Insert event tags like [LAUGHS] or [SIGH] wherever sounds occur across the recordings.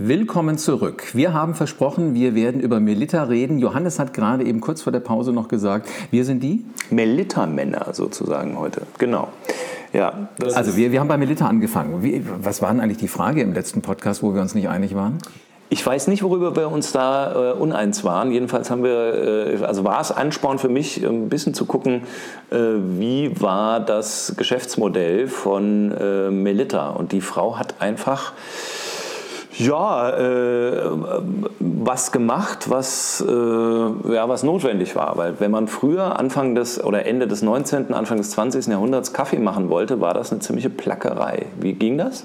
Willkommen zurück. Wir haben versprochen, wir werden über Melita reden. Johannes hat gerade eben kurz vor der Pause noch gesagt, wir sind die? Melita-Männer sozusagen heute. Genau. Ja, also wir, wir haben bei Melita angefangen. Wie, was war denn eigentlich die Frage im letzten Podcast, wo wir uns nicht einig waren? Ich weiß nicht, worüber wir uns da äh, uneins waren. Jedenfalls haben wir, äh, also war es Ansporn für mich, ein bisschen zu gucken, äh, wie war das Geschäftsmodell von äh, Melita. Und die Frau hat einfach ja, äh, was gemacht, was, äh, ja, was notwendig war. Weil wenn man früher Anfang des oder Ende des 19., Anfang des 20. Jahrhunderts Kaffee machen wollte, war das eine ziemliche Plackerei. Wie ging das?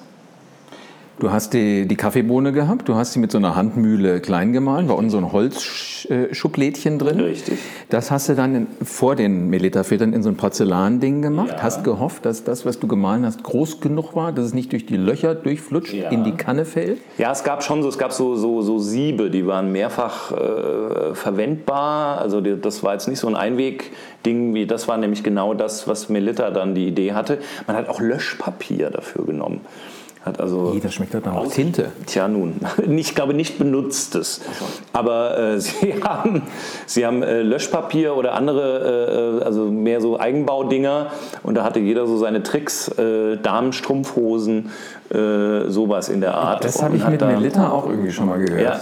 Du hast die, die Kaffeebohne gehabt, du hast sie mit so einer Handmühle klein gemahlen, war unten so ein Holzschublädchen drin. Richtig. Das hast du dann in, vor den Melita-Filtern in so ein Porzellanding gemacht, ja. hast gehofft, dass das, was du gemahlen hast, groß genug war, dass es nicht durch die Löcher durchflutscht, ja. in die Kanne fällt? Ja, es gab schon so, es gab so, so, so Siebe, die waren mehrfach äh, verwendbar. Also die, das war jetzt nicht so ein Einwegding, wie das war nämlich genau das, was Melita dann die Idee hatte. Man hat auch Löschpapier dafür genommen. Hat also Jeder schmeckt dann auch Tinte. Tja, nun, [LAUGHS] ich glaube nicht benutztes. Aber äh, [LAUGHS] sie haben, sie haben äh, Löschpapier oder andere, äh, also mehr so Eigenbaudinger. Und da hatte jeder so seine Tricks, äh, Damenstrumpfhosen, äh, sowas in der Art. Das habe ich mit Melita auch irgendwie schon mal gehört. Ja.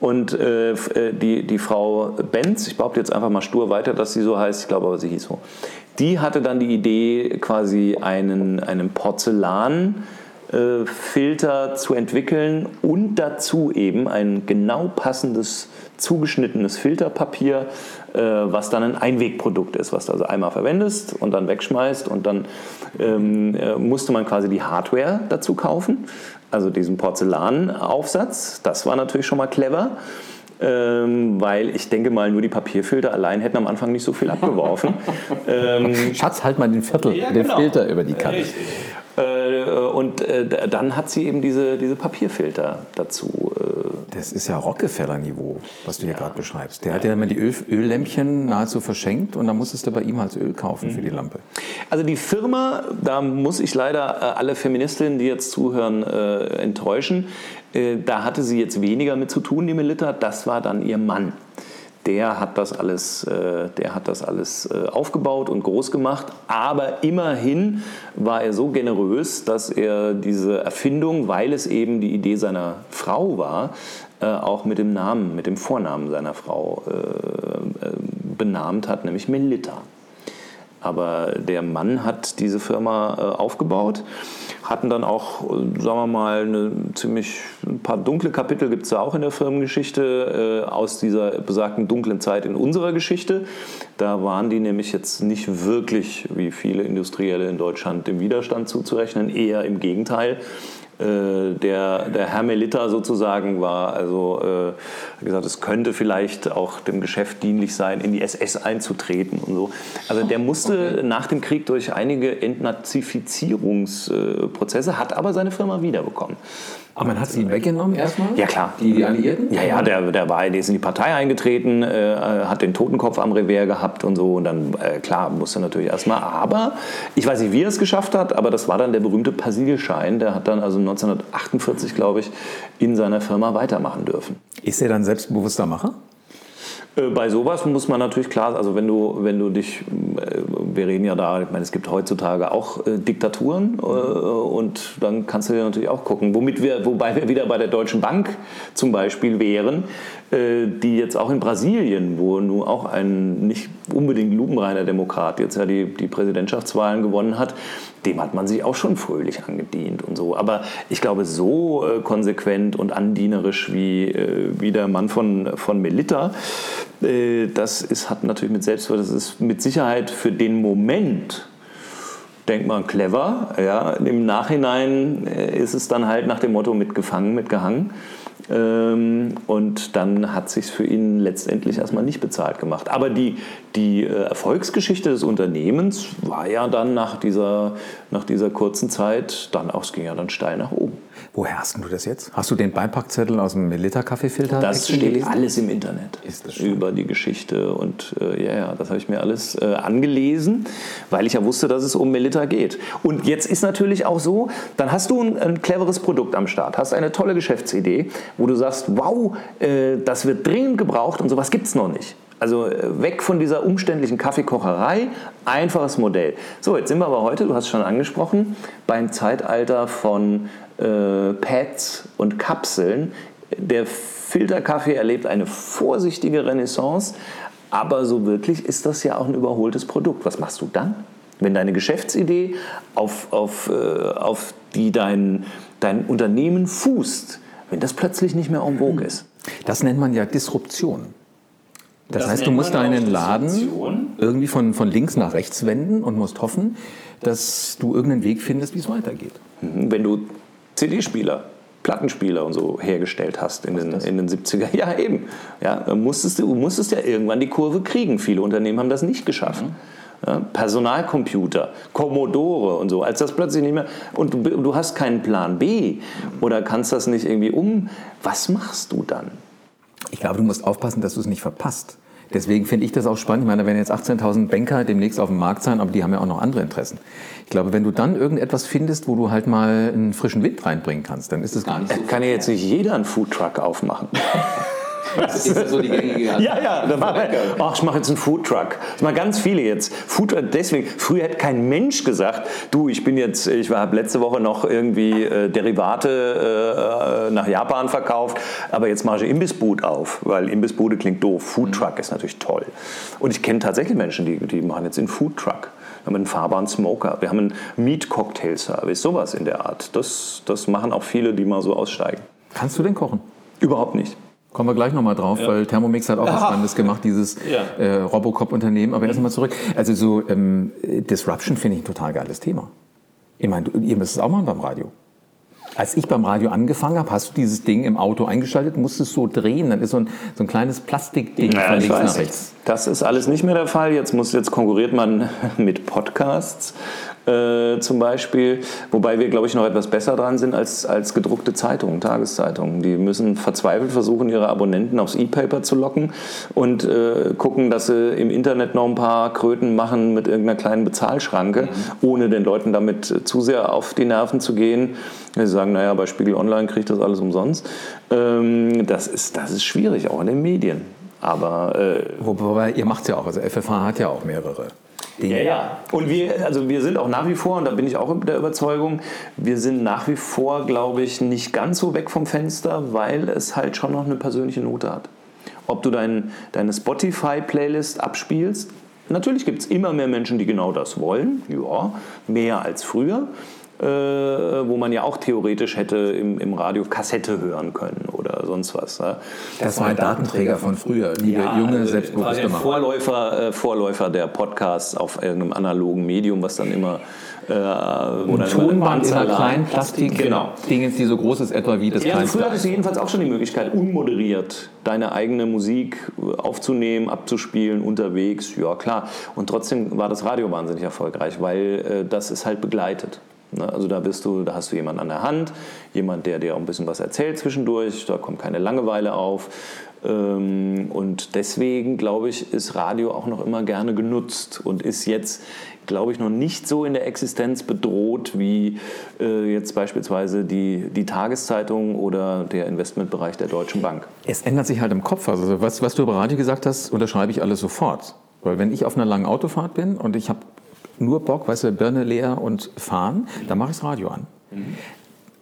Und äh, die, die Frau Benz, ich behaupte jetzt einfach mal stur weiter, dass sie so heißt, ich glaube aber, sie hieß so, die hatte dann die Idee, quasi einen, einen Porzellan, äh, Filter zu entwickeln und dazu eben ein genau passendes zugeschnittenes Filterpapier, äh, was dann ein Einwegprodukt ist, was du also einmal verwendest und dann wegschmeißt und dann ähm, äh, musste man quasi die Hardware dazu kaufen, also diesen Porzellanaufsatz, das war natürlich schon mal clever. Ähm, weil ich denke mal, nur die Papierfilter allein hätten am Anfang nicht so viel abgeworfen. [LAUGHS] ähm, Schatz, halt mal den Viertel, ja, den genau. Filter über die Kanne. Richtig. Äh, und äh, dann hat sie eben diese, diese Papierfilter dazu. Äh. Das ist ja Rockefeller-Niveau, was du hier gerade beschreibst. Der hat ja immer die Öl Öllämpchen nahezu verschenkt und dann musstest du bei ihm als Öl kaufen mhm. für die Lampe. Also die Firma, da muss ich leider alle Feministinnen, die jetzt zuhören, enttäuschen. Da hatte sie jetzt weniger mit zu tun, die Melita. Das war dann ihr Mann der hat das alles, äh, der hat das alles äh, aufgebaut und groß gemacht. Aber immerhin war er so generös, dass er diese Erfindung, weil es eben die Idee seiner Frau war, äh, auch mit dem Namen, mit dem Vornamen seiner Frau benannt hat, nämlich Melita. Aber der Mann hat diese Firma aufgebaut hatten dann auch, sagen wir mal, eine ziemlich, ein paar dunkle Kapitel gibt es da auch in der Firmengeschichte äh, aus dieser besagten dunklen Zeit in unserer Geschichte. Da waren die nämlich jetzt nicht wirklich, wie viele Industrielle in Deutschland, dem Widerstand zuzurechnen, eher im Gegenteil. Äh, der, der Hermelita sozusagen war also äh, gesagt, es könnte vielleicht auch dem Geschäft dienlich sein, in die SS einzutreten und so. Also der musste okay. nach dem Krieg durch einige Entnazifizierungsprozesse, hat aber seine Firma wiederbekommen. Aber man hat sie weggenommen erstmal? Ja, klar. Die, die Alliierten? Ja, ja, der, der, war, der ist in die Partei eingetreten, äh, hat den Totenkopf am Revers gehabt und so. Und dann, äh, klar, musste natürlich erstmal. Aber ich weiß nicht, wie er es geschafft hat, aber das war dann der berühmte Persilschein. Der hat dann also 1948, glaube ich, in seiner Firma weitermachen dürfen. Ist er dann selbstbewusster Macher? Äh, bei sowas muss man natürlich klar, also wenn du, wenn du dich, äh, wir reden ja da, ich meine, es gibt heutzutage auch äh, Diktaturen äh, und dann kannst du dir natürlich auch gucken, womit wir, wobei wir wieder bei der Deutschen Bank zum Beispiel wären, äh, die jetzt auch in Brasilien, wo nun auch ein nicht unbedingt lupenreiner Demokrat jetzt ja die, die Präsidentschaftswahlen gewonnen hat, dem hat man sich auch schon fröhlich angedient und so. Aber ich glaube, so äh, konsequent und andienerisch wie, äh, wie der Mann von, von Melita, äh, das ist, hat natürlich mit Selbstwert, das ist mit Sicherheit für den Moment denkt man clever. Ja. Im Nachhinein äh, ist es dann halt nach dem Motto mitgefangen, mitgehangen. Ähm, und dann hat sich für ihn letztendlich erstmal nicht bezahlt gemacht. Aber die, die äh, Erfolgsgeschichte des Unternehmens war ja dann nach dieser, nach dieser kurzen Zeit, dann auch, es ging ja dann steil nach oben. Woher hast du das jetzt? Hast du den Beipackzettel aus dem Melita-Kaffeefilter? Das steht gelesen? alles im Internet über die Geschichte und äh, ja, ja, das habe ich mir alles äh, angelesen, weil ich ja wusste, dass es um Melita geht. Und jetzt ist natürlich auch so, dann hast du ein, ein cleveres Produkt am Start, hast eine tolle Geschäftsidee, wo du sagst, wow, äh, das wird dringend gebraucht und sowas gibt es noch nicht. Also äh, weg von dieser umständlichen Kaffeekocherei, einfaches Modell. So, jetzt sind wir aber heute, du hast es schon angesprochen, beim Zeitalter von äh, Pads und Kapseln. Der Filterkaffee erlebt eine vorsichtige Renaissance, aber so wirklich ist das ja auch ein überholtes Produkt. Was machst du dann? Wenn deine Geschäftsidee, auf, auf, äh, auf die dein, dein Unternehmen fußt, wenn das plötzlich nicht mehr en vogue ist. Das nennt man ja Disruption. Das, das heißt, du musst deinen Laden irgendwie von, von links nach rechts wenden und musst hoffen, dass du irgendeinen Weg findest, wie es weitergeht. Mhm. Wenn du CD-Spieler, Plattenspieler und so hergestellt hast in den, in den 70er. [LAUGHS] Ja, eben. Ja, musstest du musstest ja irgendwann die Kurve kriegen. Viele Unternehmen haben das nicht geschafft. Mhm. Ja, Personalcomputer, Commodore und so, als das plötzlich nicht mehr, und du, du hast keinen Plan B oder kannst das nicht irgendwie um, was machst du dann? Ich glaube, du musst aufpassen, dass du es nicht verpasst. Deswegen finde ich das auch spannend. Ich meine, da werden jetzt 18.000 Banker demnächst auf dem Markt sein, aber die haben ja auch noch andere Interessen. Ich glaube, wenn du dann irgendetwas findest, wo du halt mal einen frischen Wind reinbringen kannst, dann ist es gar nicht so. Kann ja jetzt nicht jeder einen Foodtruck aufmachen. [LAUGHS] Das ist so die gängige Ja, ja. Da war, ach, ich mache jetzt einen Foodtruck. Das machen ganz viele jetzt. Foodtruck, deswegen, früher hätte kein Mensch gesagt, du, ich bin jetzt, ich habe letzte Woche noch irgendwie äh, Derivate äh, nach Japan verkauft, aber jetzt mache ich Imbissboot auf, weil Imbissbude klingt doof. Foodtruck mhm. ist natürlich toll. Und ich kenne tatsächlich Menschen, die, die machen jetzt einen Foodtruck. Wir haben einen fahrbaren Smoker, wir haben einen Meat-Cocktail-Service, sowas in der Art. Das, das machen auch viele, die mal so aussteigen. Kannst du denn kochen? Überhaupt nicht. Kommen wir gleich nochmal drauf, ja. weil Thermomix hat auch was Spannendes gemacht, dieses ja. äh, Robocop-Unternehmen. Aber mhm. erst mal zurück. Also so ähm, Disruption finde ich ein total geiles Thema. Ich meine, ihr müsst es auch machen beim Radio. Als ich beim Radio angefangen habe, hast du dieses Ding im Auto eingeschaltet, musstest es so drehen, dann ist so ein, so ein kleines Plastikding ja, von links nach rechts. Das ist alles nicht mehr der Fall. Jetzt, muss, jetzt konkurriert man [LAUGHS] mit Podcasts äh, zum Beispiel, wobei wir, glaube ich, noch etwas besser dran sind als, als gedruckte Zeitungen, Tageszeitungen. Die müssen verzweifelt versuchen, ihre Abonnenten aufs E-Paper zu locken und äh, gucken, dass sie im Internet noch ein paar Kröten machen mit irgendeiner kleinen Bezahlschranke, mhm. ohne den Leuten damit zu sehr auf die Nerven zu gehen. Sie sagen, naja, bei Spiegel Online kriegt das alles umsonst. Ähm, das, ist, das ist schwierig, auch in den Medien. Aber, äh, Wobei, ihr macht es ja auch, also FFH hat ja auch mehrere. Dinge. Ja, ja. Und wir, also wir sind auch nach wie vor, und da bin ich auch der Überzeugung, wir sind nach wie vor, glaube ich, nicht ganz so weg vom Fenster, weil es halt schon noch eine persönliche Note hat. Ob du dein, deine Spotify-Playlist abspielst, natürlich gibt es immer mehr Menschen, die genau das wollen, ja, mehr als früher. Äh, wo man ja auch theoretisch hätte im, im Radio Kassette hören können oder sonst was. Ja. Das war ein Datenträger von früher, liebe ja, junge, also selbstbewusste der Vorläufer, äh, Vorläufer der Podcasts auf irgendeinem analogen Medium, was dann immer äh, und Tonband in einer kleinen Plastik genau. Dingens, die so groß ist etwa wie das ja, kleinste. Früher hattest du jedenfalls auch schon die Möglichkeit, unmoderiert deine eigene Musik aufzunehmen, abzuspielen, unterwegs, ja klar. Und trotzdem war das Radio wahnsinnig erfolgreich, weil äh, das ist halt begleitet. Ne? Also da bist du, da hast du jemanden an der Hand, jemand, der dir auch ein bisschen was erzählt zwischendurch, da kommt keine Langeweile auf. Ähm, und deswegen, glaube ich, ist Radio auch noch immer gerne genutzt und ist jetzt, glaube ich, noch nicht so in der Existenz bedroht wie äh, jetzt beispielsweise die, die Tageszeitung oder der Investmentbereich der Deutschen Bank. Es ändert sich halt im Kopf. Also was, was du über Radio gesagt hast, unterschreibe ich alles sofort. Weil wenn ich auf einer langen Autofahrt bin und ich habe nur Bock, weißt du, Birne leer und fahren, dann mache ich das Radio an. Mhm.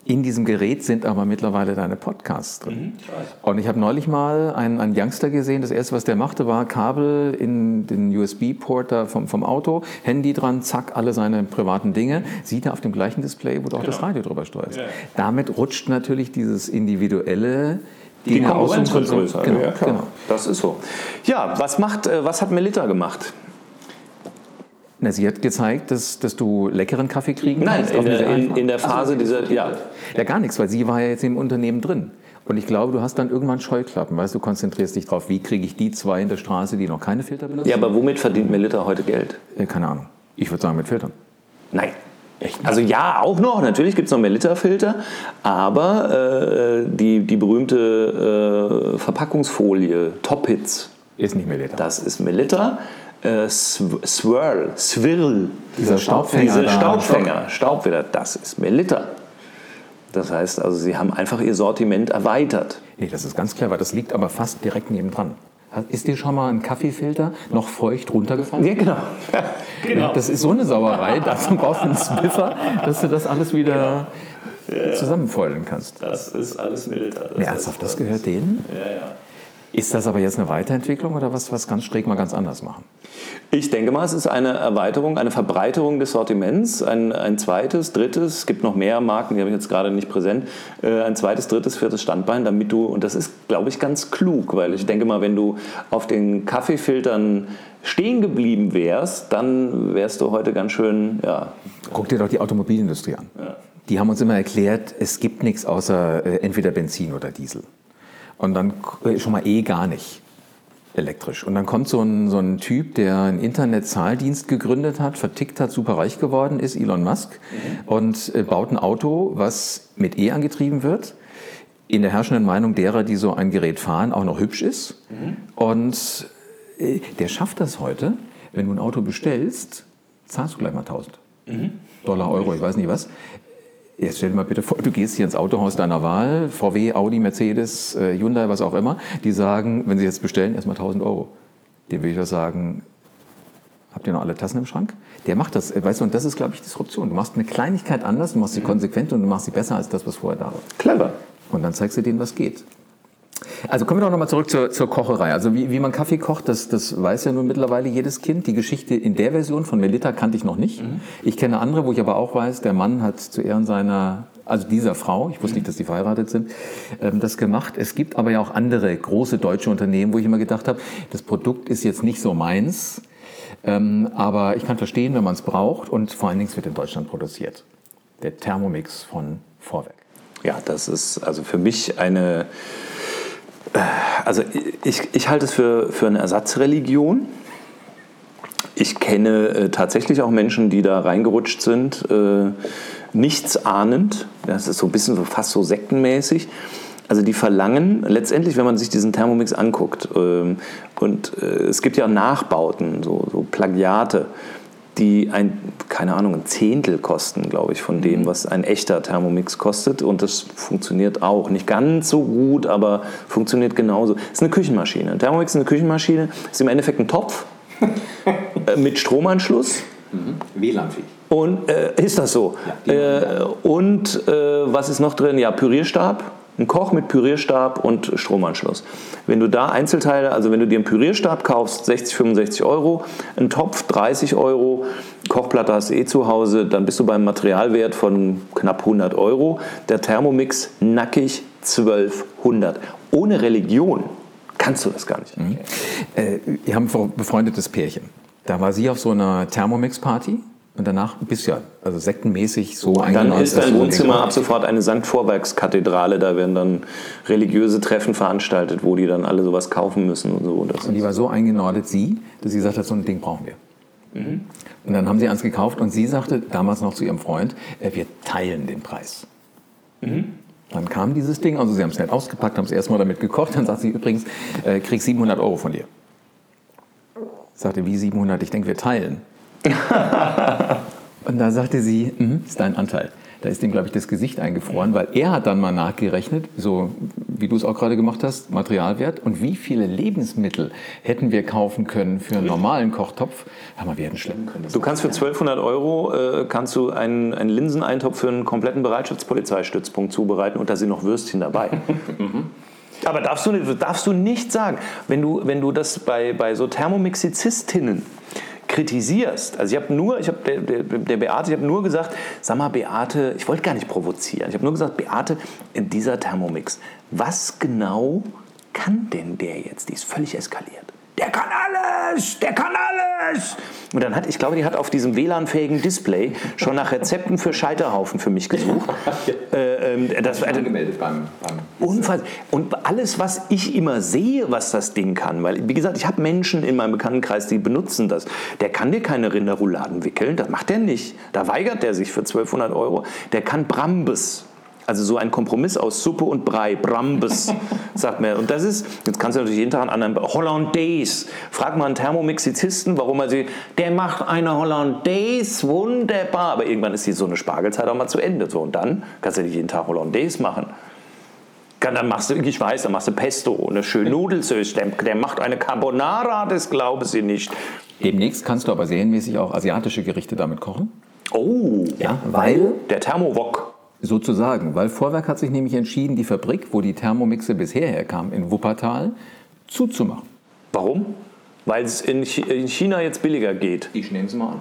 In diesem Gerät sind aber mittlerweile deine Podcasts drin. Mhm, ich und ich habe neulich mal einen, einen, Youngster gesehen. Das erste, was der machte, war Kabel in den USB-Port vom, vom Auto, Handy dran, zack, alle seine privaten Dinge. Sieht er auf dem gleichen Display, wo du auch genau. das Radio drüber steuerst. Ja. Damit rutscht natürlich dieses individuelle die Konkurrenz wird größer. Genau, ja, genau. Das ist so. Ja, was, macht, äh, was hat Melita gemacht? Na, sie hat gezeigt, dass, dass du leckeren Kaffee kriegen Nein, kannst. Nein, in, in, in, der Phase also, dieser, ja. Ja, gar nichts, weil sie war ja jetzt im Unternehmen drin. Und ich glaube, du hast dann irgendwann Scheuklappen, weißt du, konzentrierst dich drauf, wie kriege ich die zwei in der Straße, die noch keine Filter benutzen. Ja, aber womit verdient Melita heute Geld? Äh, keine Ahnung. Ich würde sagen mit Filtern. Nein. Echt? Also ja, auch noch. Natürlich gibt es noch Melita-Filter, aber äh, die, die berühmte äh, Verpackungsfolie Top Hits ist nicht Melita. Das ist Melita. Äh, Swirl, Swirl. Dieser Staubfänger. Diese Staubfänger, Staubfeder, das ist Melita. Das heißt also, sie haben einfach ihr Sortiment erweitert. Nee, das ist ganz clever. Das liegt aber fast direkt nebendran. Ist dir schon mal ein Kaffeefilter noch feucht runtergefallen? Ja, genau. [LAUGHS] genau. Das ist so eine Sauerei. [LAUGHS] Dazu brauchst du einen Swiffer, dass du das alles wieder genau. zusammenfeulen kannst. Das ist alles Militer. Nee, ernsthaft, das gehört denen? Ja, ja. Ist das aber jetzt eine Weiterentwicklung oder was, was ganz schräg mal ganz anders machen? Ich denke mal, es ist eine Erweiterung, eine Verbreiterung des Sortiments, ein, ein zweites, drittes, es gibt noch mehr Marken, die habe ich jetzt gerade nicht präsent, äh, ein zweites, drittes, viertes Standbein, damit du, und das ist, glaube ich, ganz klug, weil ich denke mal, wenn du auf den Kaffeefiltern stehen geblieben wärst, dann wärst du heute ganz schön, ja. Guck dir doch die Automobilindustrie an. Ja. Die haben uns immer erklärt, es gibt nichts außer äh, entweder Benzin oder Diesel. Und dann äh, schon mal eh gar nicht elektrisch. Und dann kommt so ein, so ein Typ, der einen Internetzahldienst gegründet hat, vertickt hat, super reich geworden ist, Elon Musk, mhm. und äh, baut ein Auto, was mit E angetrieben wird. In der herrschenden Meinung derer, die so ein Gerät fahren, auch noch hübsch ist. Mhm. Und äh, der schafft das heute. Wenn du ein Auto bestellst, zahlst du gleich mal 1000 mhm. Dollar, Euro, ich weiß nicht was. Jetzt stell dir mal bitte vor, du gehst hier ins Autohaus deiner Wahl, VW, Audi, Mercedes, äh, Hyundai, was auch immer. Die sagen, wenn sie jetzt bestellen, erstmal 1000 Euro. Dem will ich doch sagen, habt ihr noch alle Tassen im Schrank? Der macht das, äh, weißt du, und das ist, glaube ich, Disruption. Du machst eine Kleinigkeit anders, du machst sie konsequent und du machst sie besser als das, was vorher da war. Clever. Und dann zeigst du denen, was geht. Also kommen wir doch nochmal zurück zur, zur, Kocherei. Also wie, wie, man Kaffee kocht, das, das weiß ja nun mittlerweile jedes Kind. Die Geschichte in der Version von Melita kannte ich noch nicht. Mhm. Ich kenne andere, wo ich aber auch weiß, der Mann hat zu Ehren seiner, also dieser Frau, ich wusste nicht, dass die verheiratet sind, ähm, das gemacht. Es gibt aber ja auch andere große deutsche Unternehmen, wo ich immer gedacht habe, das Produkt ist jetzt nicht so meins, ähm, aber ich kann verstehen, wenn man es braucht und vor allen Dingen wird in Deutschland produziert. Der Thermomix von Vorwerk. Ja, das ist also für mich eine also ich, ich halte es für, für eine Ersatzreligion. Ich kenne äh, tatsächlich auch Menschen, die da reingerutscht sind, äh, nichts ahnend. Das ist so ein bisschen so, fast so sektenmäßig. Also die verlangen letztendlich, wenn man sich diesen Thermomix anguckt, äh, und äh, es gibt ja Nachbauten, so, so Plagiate, die ein, keine Ahnung, ein Zehntel kosten, glaube ich, von dem, mhm. was ein echter Thermomix kostet. Und das funktioniert auch. Nicht ganz so gut, aber funktioniert genauso. Es ist eine Küchenmaschine. Ein Thermomix ist eine Küchenmaschine, ist im Endeffekt ein Topf [LAUGHS] äh, mit Stromanschluss. Mhm. WLAN-fähig. Und äh, ist das so? Ja, äh, und äh, was ist noch drin? Ja, Pürierstab ein Koch mit Pürierstab und Stromanschluss. Wenn du da Einzelteile, also wenn du dir einen Pürierstab kaufst, 60, 65 Euro, einen Topf 30 Euro, Kochplatte hast du eh zu Hause, dann bist du beim Materialwert von knapp 100 Euro. Der Thermomix nackig 1200. Ohne Religion kannst du das gar nicht. Mhm. Äh, wir haben ein befreundetes Pärchen. Da war sie auf so einer Thermomix-Party und danach bist ja also sektenmäßig so Und Dann ist dein Wohnzimmer ab sofort eine St. Vorwerkskathedrale. Da werden dann religiöse Treffen veranstaltet, wo die dann alle sowas kaufen müssen und so. Das und die war so eingenordet, sie, dass sie gesagt hat, so ein Ding brauchen wir. Mhm. Und dann haben sie eins gekauft und sie sagte damals noch zu ihrem Freund, äh, wir teilen den Preis. Mhm. Dann kam dieses Ding, also sie haben es nicht ausgepackt, haben es erstmal damit gekocht, dann sagt sie übrigens, äh, krieg 700 Euro von dir. Sagte, wie 700? Ich denke, wir teilen. [LAUGHS] und da sagte sie, mhm, ist dein Anteil. Da ist ihm, glaube ich, das Gesicht eingefroren, weil er hat dann mal nachgerechnet, so wie du es auch gerade gemacht hast, Materialwert und wie viele Lebensmittel hätten wir kaufen können für einen normalen Kochtopf. Ja, wir hätten schlemmen können. Du kannst für 1200 Euro äh, kannst du einen, einen Linseneintopf für einen kompletten Bereitschaftspolizeistützpunkt zubereiten und da sind noch Würstchen dabei. [LAUGHS] mhm. Aber darfst du, darfst du nicht sagen, wenn du, wenn du das bei, bei so Thermomixizistinnen kritisierst. Also ich habe nur, ich habe der, der, der, Beate, ich habe nur gesagt, sag mal Beate, ich wollte gar nicht provozieren. Ich habe nur gesagt, Beate, in dieser Thermomix, was genau kann denn der jetzt? Die ist völlig eskaliert. Der kann alles, der kann alles. Und dann hat, ich glaube, die hat auf diesem WLAN-fähigen Display schon nach Rezepten für Scheiterhaufen für mich gesucht. [LAUGHS] äh, ähm, das war angemeldet beim, beim Unfall. Und alles, was ich immer sehe, was das Ding kann, weil, wie gesagt, ich habe Menschen in meinem Bekanntenkreis, die benutzen das. Der kann dir keine Rinderrouladen wickeln, das macht er nicht. Da weigert er sich für 1200 Euro. Der kann Brambes also so ein Kompromiss aus Suppe und Brei, Brambes, [LAUGHS] sagt man. Und das ist, jetzt kannst du natürlich jeden Tag einen anderen, Hollandaise. Frag mal einen Thermomixizisten, warum er sie, der macht eine Hollandaise, wunderbar. Aber irgendwann ist die so eine Spargelzeit auch mal zu Ende. So, und dann kannst du nicht jeden Tag Hollandaise machen. Dann machst du, ich weiß, dann machst du Pesto, eine schöne Nudelsauce. Der, der macht eine Carbonara, das glauben sie nicht. Demnächst kannst du aber serienmäßig auch asiatische Gerichte damit kochen. Oh, ja, weil der Thermowok Sozusagen, weil Vorwerk hat sich nämlich entschieden, die Fabrik, wo die Thermomixe bisher herkam, in Wuppertal, zuzumachen. Warum? Weil es in China jetzt billiger geht. Ich nehme es mal an.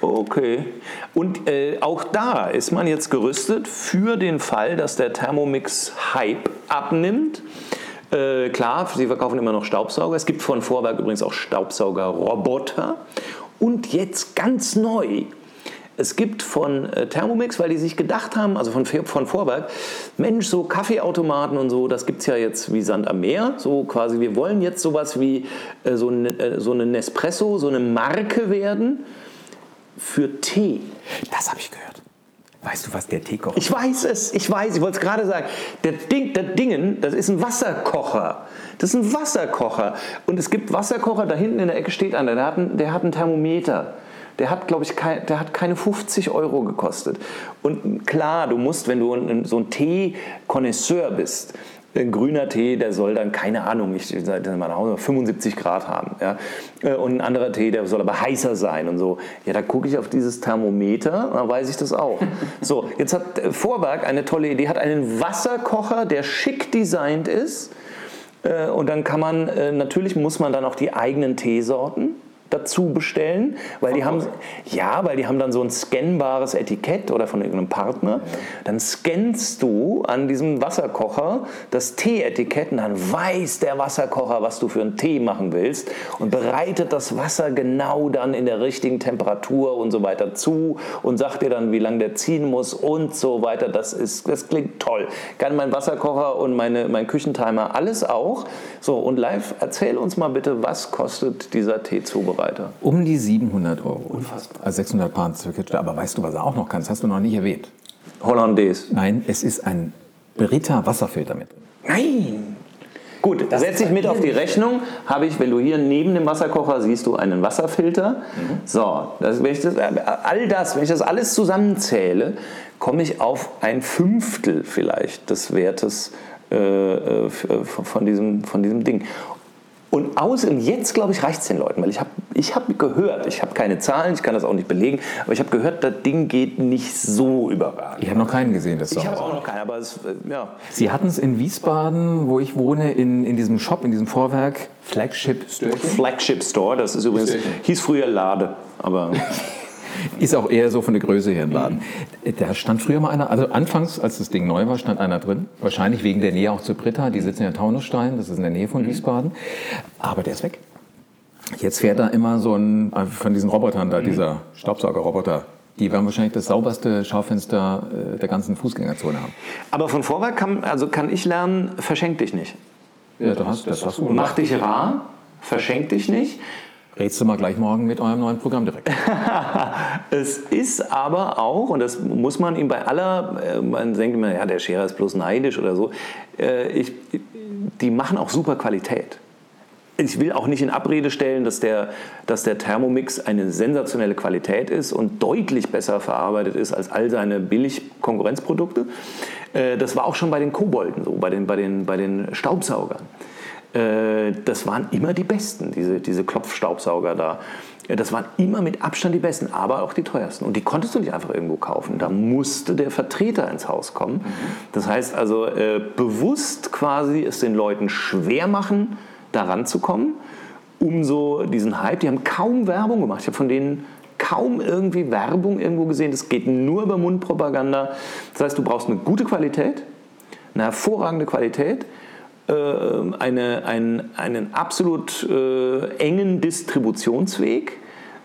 Okay. Und äh, auch da ist man jetzt gerüstet für den Fall, dass der Thermomix-Hype abnimmt. Äh, klar, sie verkaufen immer noch Staubsauger. Es gibt von Vorwerk übrigens auch Staubsaugerroboter. Und jetzt ganz neu es gibt von äh, Thermomix, weil die sich gedacht haben, also von, von Vorwerk, Mensch, so Kaffeeautomaten und so, das gibt es ja jetzt wie Sand am Meer. So quasi, wir wollen jetzt sowas wie äh, so, ein, äh, so eine Nespresso, so eine Marke werden für Tee. Das habe ich gehört. Weißt du, was der Tee kocht? Ich weiß es, ich weiß, ich wollte es gerade sagen. Der Ding, der Dingen, das ist ein Wasserkocher. Das ist ein Wasserkocher. Und es gibt Wasserkocher, da hinten in der Ecke steht einer, der hat ein, der hat einen Thermometer der hat, glaube ich, kein, der hat keine 50 Euro gekostet. Und klar, du musst, wenn du so ein Tee-Konnoisseur bist, ein grüner Tee, der soll dann, keine Ahnung, ich sage mal nach Hause, 75 Grad haben. Ja? Äh, und ein anderer Tee, der soll aber heißer sein und so. Ja, da gucke ich auf dieses Thermometer, dann weiß ich das auch. [LAUGHS] So, jetzt hat Vorwerk eine tolle Idee, hat einen Wasserkocher, der schick designt ist. Äh, und dann kann man, äh, natürlich muss man dann auch die eigenen Teesorten dazu bestellen, weil die haben ja, weil die haben dann so ein scannbares Etikett oder von irgendeinem Partner. Ja. Dann scannst du an diesem Wasserkocher das Tee-Etikett und dann weiß der Wasserkocher, was du für einen Tee machen willst und bereitet das Wasser genau dann in der richtigen Temperatur und so weiter zu und sagt dir dann, wie lange der ziehen muss und so weiter. Das ist, das klingt toll. Kann mein Wasserkocher und meine, mein Küchentimer alles auch. So und live, erzähl uns mal bitte, was kostet dieser Tee zubereitet? Weiter. Um die 700 Euro. Unfassbar. Also 600 Pound Circuit. Aber weißt du, was er auch noch kann? Das hast du noch nicht erwähnt. Hollandaise. Nein, es ist ein Brita Wasserfilter mit drin. Nein! Gut, das setze ich mit auf die Rechnung. Habe ich, wenn du hier neben dem Wasserkocher siehst du einen Wasserfilter. Mhm. So, das, wenn ich das, all das, wenn ich das alles zusammenzähle, komme ich auf ein Fünftel vielleicht des Wertes äh, äh von, diesem, von diesem Ding. Und außen, jetzt glaube ich, reicht es den Leuten, weil ich habe ich hab gehört, ich habe keine Zahlen, ich kann das auch nicht belegen, aber ich habe gehört, das Ding geht nicht so überragend. Ich habe noch keinen gesehen, das Ich habe auch noch keinen, aber es, äh, ja. Sie hatten es in Wiesbaden, wo ich wohne, in, in diesem Shop, in diesem Vorwerk, Flagship Store. Flagship Store, das ist übrigens, hieß früher Lade, aber... [LAUGHS] Ist auch eher so von der Größe her im Laden. Da stand früher mal einer, also anfangs, als das Ding neu war, stand einer drin. Wahrscheinlich wegen der Nähe auch zu Britta. Die sitzen ja in Taunusstein, das ist in der Nähe von mhm. Wiesbaden. Aber der ist weg. Jetzt fährt da immer so ein, von diesen Robotern da, mhm. dieser Staubsaugerroboter, die werden wahrscheinlich das sauberste Schaufenster äh, der ganzen Fußgängerzone haben. Aber von Vorwerk kann, also kann ich lernen, verschenk dich nicht. Ja, du hast, das hast du. Mach dich rar, verschenk dich nicht. Redst du mal gleich morgen mit eurem neuen Programm direkt. [LAUGHS] es ist aber auch, und das muss man ihm bei aller, äh, man denkt immer, ja, der Scherer ist bloß neidisch oder so, äh, ich, die machen auch super Qualität. Ich will auch nicht in Abrede stellen, dass der, dass der Thermomix eine sensationelle Qualität ist und deutlich besser verarbeitet ist als all seine Billig-Konkurrenzprodukte. Äh, das war auch schon bei den Kobolden so, bei den, bei den, bei den Staubsaugern. Äh, das waren immer die besten, diese, diese Klopfstaubsauger da. Das waren immer mit Abstand die besten, aber auch die teuersten. Und die konntest du nicht einfach irgendwo kaufen. Da musste der Vertreter ins Haus kommen. Mhm. Das heißt also, äh, bewusst quasi es den Leuten schwer machen, da ranzukommen, um so diesen Hype, die haben kaum Werbung gemacht. Ich habe von denen kaum irgendwie Werbung irgendwo gesehen. Das geht nur über Mundpropaganda. Das heißt, du brauchst eine gute Qualität, eine hervorragende Qualität äh, eine, ein, einen absolut äh, engen Distributionsweg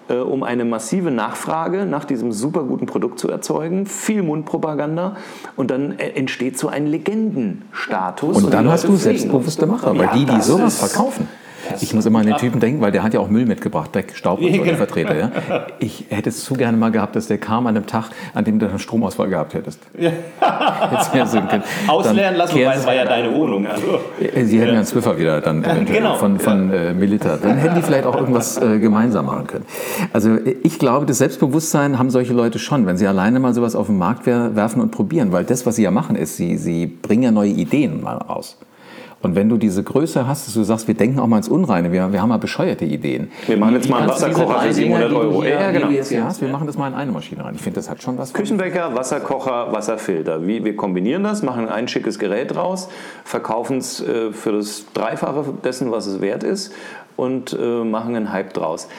äh, um eine massive Nachfrage nach diesem super guten Produkt zu erzeugen, viel Mundpropaganda und dann äh, entsteht so ein Legendenstatus. Und dann hast du selbstbewusste Macher, weil ja, die, die sowas verkaufen. Ich muss immer an den Typen denken, weil der hat ja auch Müll mitgebracht, Beck, Staub und so, der Vertreter. Ja? Ich hätte es zu gerne mal gehabt, dass der kam an einem Tag, an dem du einen Stromausfall gehabt hättest. Ja. [LAUGHS] Ausleeren lassen, weil es war ja deine Wohnung. Also. Äh, Sie hätten ja einen Zwiffer wieder dann genau. von, von ja. äh, Milita. Dann hätten die vielleicht auch irgendwas äh, gemeinsam machen können. Also ich glaube, das Selbstbewusstsein haben solche Leute schon, wenn sie alleine mal sowas auf den Markt werfen und probieren. Weil das, was sie ja machen, ist, sie, sie bringen ja neue Ideen mal raus. Und wenn du diese Größe hast, dass du sagst, wir denken auch mal ins Unreine, wir, wir haben mal bescheuerte Ideen. Wir machen jetzt mal einen Wasserkocher für 700 Euro. Hier, ja, genau. Jetzt hast, wir machen das mal in eine Maschine rein. Ich finde, das hat schon was. Küchenwecker, Wasserkocher, Wasserfilter. Wie, wir kombinieren das, machen ein schickes Gerät draus, verkaufen es äh, für das Dreifache dessen, was es wert ist und äh, machen einen Hype draus.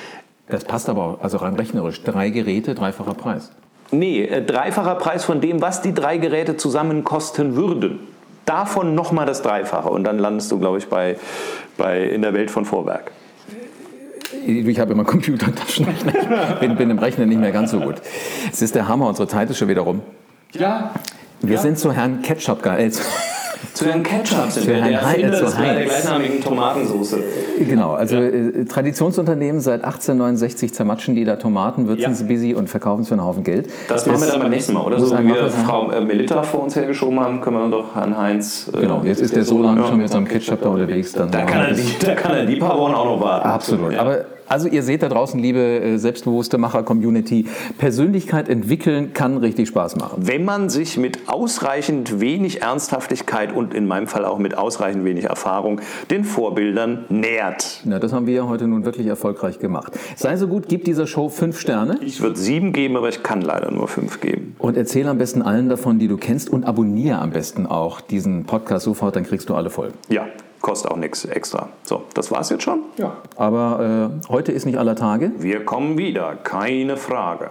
Das passt aber auch, also rein rechnerisch. Drei Geräte, dreifacher Preis. Nee, äh, dreifacher Preis von dem, was die drei Geräte zusammen kosten würden davon nochmal das Dreifache und dann landest du, glaube ich, bei, bei in der Welt von Vorwerk. Ich habe immer Computer und Taschenrechner. [LAUGHS] Ich bin, bin im Rechnen nicht mehr ganz so gut. Es ist der Hammer, unsere Zeit ist schon wieder rum. Ja. Wir ja. sind zu Herrn Ketchup geeilt. Zu Herrn Ketchup sind wir, der Erfinder des, der gleichnamigen Tomatensauce. Genau, also ja. äh, Traditionsunternehmen seit 1869 zermatschen die da Tomaten, würzen ja. sie busy und verkaufen es für einen Haufen Geld. Das, das machen wir dann beim nächsten Mal, oder? So wie wir Frau äh, Melita vor uns hergeschoben haben, können wir doch Herrn Heinz... Äh, genau, jetzt ist der so lange schon mit seinem Ketchup da unterwegs. Dann da, kann er die, da kann er die paar Wochen auch noch warten. Absolut, aber also ihr seht da draußen, liebe äh, selbstbewusste Macher-Community, Persönlichkeit entwickeln kann richtig Spaß machen. Wenn man sich mit ausreichend wenig Ernsthaftigkeit und in meinem Fall auch mit ausreichend wenig Erfahrung den Vorbildern nähert. Na, das haben wir ja heute nun wirklich erfolgreich gemacht. Sei so gut, gib dieser Show fünf Sterne. Ich würde sieben geben, aber ich kann leider nur fünf geben. Und erzähle am besten allen davon, die du kennst und abonniere am besten auch diesen Podcast sofort, dann kriegst du alle Folgen. Ja, kostet auch nichts extra. So, das war's jetzt schon? Ja. Aber äh, heute ist nicht aller Tage. Wir kommen wieder, keine Frage.